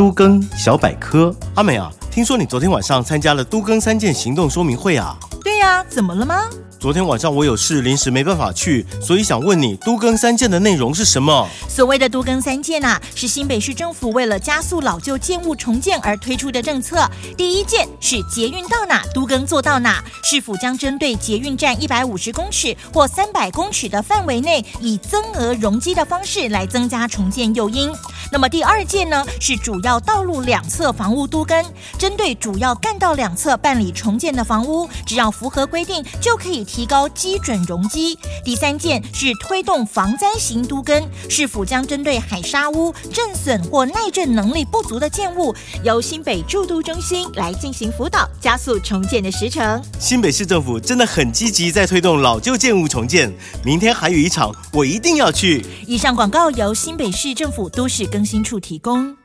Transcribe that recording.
都更小百科。阿美啊，听说你昨天晚上参加了都更三件行动说明会啊？对呀，怎么了吗？昨天晚上我有事，临时没办法去，所以想问你，都更三件的内容是什么？所谓的都更三件呐，是新北市政府为了加速老旧建物重建而推出的政策。第一件是捷运到哪都更做到哪，市府将针对捷运站一百五十公尺或三百公尺的范围内，以增额容积的方式来增加重建诱因。那么第二件呢，是主要道路两侧房屋都更，针对主要干道两侧办理重建的房屋，只要符合规定，就可以提高基准容积。第三件是推动防灾型都更，市府将针对海沙屋、震损或耐震能力不足的建物，由新北驻都中心来进行辅导，加速重建的时程。新北市政府真的很积极，在推动老旧建物重建。明天还有一场，我一定要去。以上广告由新北市政府都市更新处提供。